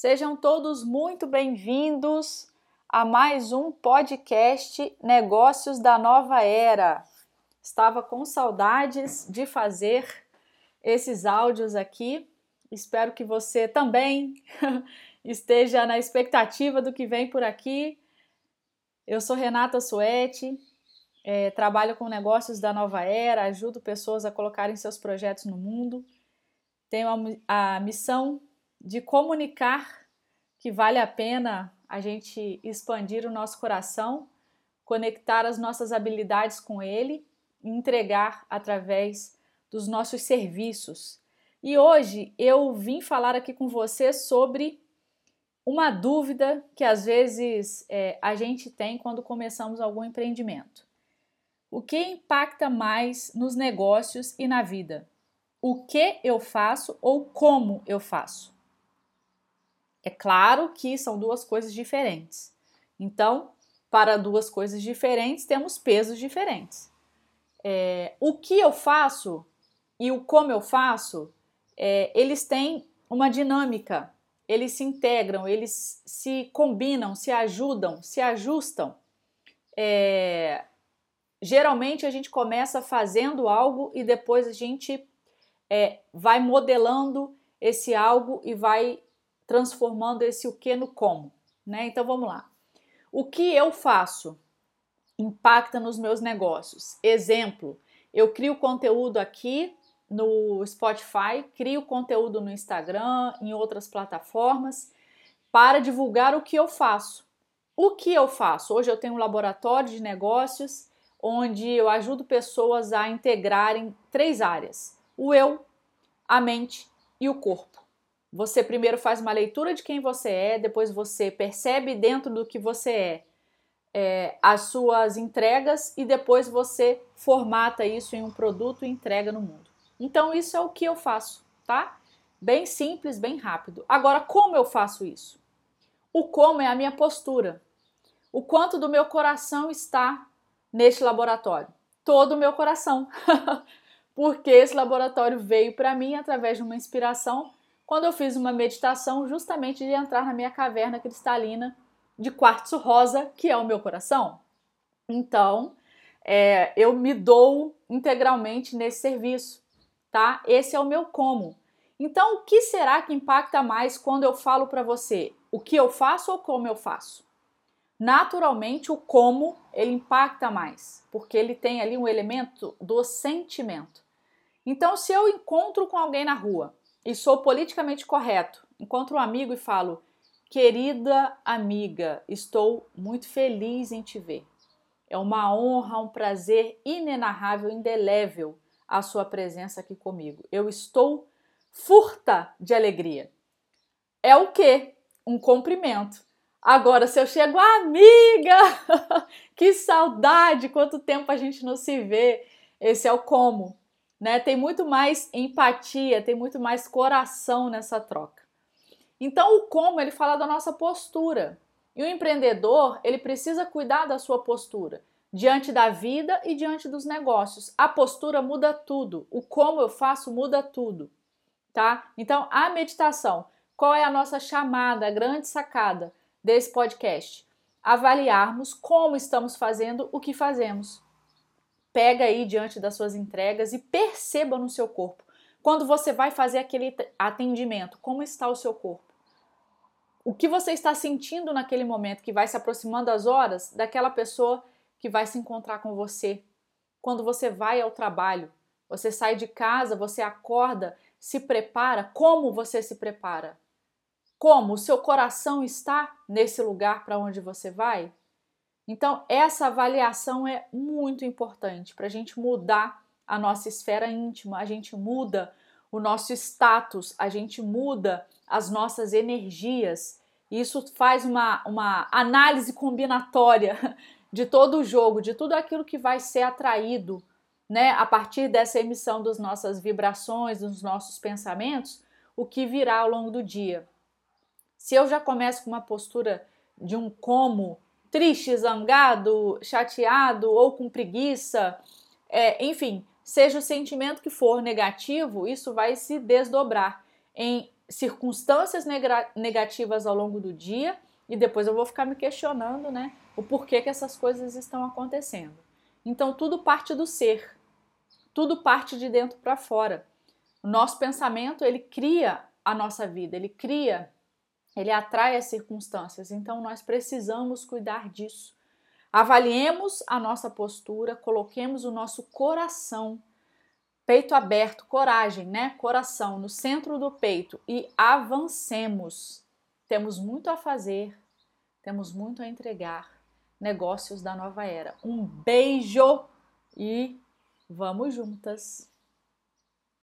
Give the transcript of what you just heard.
Sejam todos muito bem-vindos a mais um podcast Negócios da Nova Era. Estava com saudades de fazer esses áudios aqui. Espero que você também esteja na expectativa do que vem por aqui. Eu sou Renata Suete, é, trabalho com negócios da nova era, ajudo pessoas a colocarem seus projetos no mundo. Tenho a, a missão de comunicar que vale a pena a gente expandir o nosso coração, conectar as nossas habilidades com ele entregar através dos nossos serviços. E hoje eu vim falar aqui com você sobre uma dúvida que às vezes é, a gente tem quando começamos algum empreendimento. O que impacta mais nos negócios e na vida? O que eu faço ou como eu faço? É claro que são duas coisas diferentes. Então, para duas coisas diferentes, temos pesos diferentes. É, o que eu faço e o como eu faço, é, eles têm uma dinâmica, eles se integram, eles se combinam, se ajudam, se ajustam. É, geralmente a gente começa fazendo algo e depois a gente é, vai modelando esse algo e vai transformando esse o que no como, né? Então vamos lá. O que eu faço impacta nos meus negócios. Exemplo, eu crio conteúdo aqui no Spotify, crio conteúdo no Instagram, em outras plataformas para divulgar o que eu faço. O que eu faço? Hoje eu tenho um laboratório de negócios onde eu ajudo pessoas a integrarem três áreas: o eu, a mente e o corpo. Você primeiro faz uma leitura de quem você é, depois você percebe dentro do que você é, é as suas entregas e depois você formata isso em um produto e entrega no mundo. Então, isso é o que eu faço, tá? Bem simples, bem rápido. Agora, como eu faço isso? O como é a minha postura. O quanto do meu coração está neste laboratório? Todo o meu coração. Porque esse laboratório veio para mim através de uma inspiração quando eu fiz uma meditação justamente de entrar na minha caverna cristalina de quartzo rosa, que é o meu coração. Então, é, eu me dou integralmente nesse serviço, tá? Esse é o meu como. Então, o que será que impacta mais quando eu falo para você o que eu faço ou como eu faço? naturalmente o como ele impacta mais, porque ele tem ali um elemento do sentimento. Então, se eu encontro com alguém na rua e sou politicamente correto, encontro um amigo e falo: "Querida amiga, estou muito feliz em te ver. É uma honra, um prazer inenarrável, indelével a sua presença aqui comigo. Eu estou furta de alegria." É o que? Um cumprimento. Agora, se eu chego, amiga, que saudade, quanto tempo a gente não se vê. Esse é o como, né? Tem muito mais empatia, tem muito mais coração nessa troca. Então, o como ele fala da nossa postura. E o empreendedor, ele precisa cuidar da sua postura diante da vida e diante dos negócios. A postura muda tudo. O como eu faço muda tudo, tá? Então, a meditação, qual é a nossa chamada, a grande sacada? desse podcast, avaliarmos como estamos fazendo o que fazemos. Pega aí diante das suas entregas e perceba no seu corpo. Quando você vai fazer aquele atendimento, como está o seu corpo? O que você está sentindo naquele momento que vai se aproximando as horas daquela pessoa que vai se encontrar com você? Quando você vai ao trabalho, você sai de casa, você acorda, se prepara, como você se prepara? Como? O seu coração está nesse lugar para onde você vai? Então, essa avaliação é muito importante para a gente mudar a nossa esfera íntima, a gente muda o nosso status, a gente muda as nossas energias. Isso faz uma, uma análise combinatória de todo o jogo, de tudo aquilo que vai ser atraído né, a partir dessa emissão das nossas vibrações, dos nossos pensamentos, o que virá ao longo do dia. Se eu já começo com uma postura de um como triste, zangado, chateado ou com preguiça, é, enfim, seja o sentimento que for negativo, isso vai se desdobrar em circunstâncias negativas ao longo do dia e depois eu vou ficar me questionando, né, o porquê que essas coisas estão acontecendo. Então tudo parte do ser, tudo parte de dentro para fora. O nosso pensamento ele cria a nossa vida, ele cria, ele atrai as circunstâncias. Então nós precisamos cuidar disso. Avaliemos a nossa postura, coloquemos o nosso coração, peito aberto, coragem, né? Coração no centro do peito e avancemos. Temos muito a fazer, temos muito a entregar. Negócios da nova era. Um beijo e vamos juntas!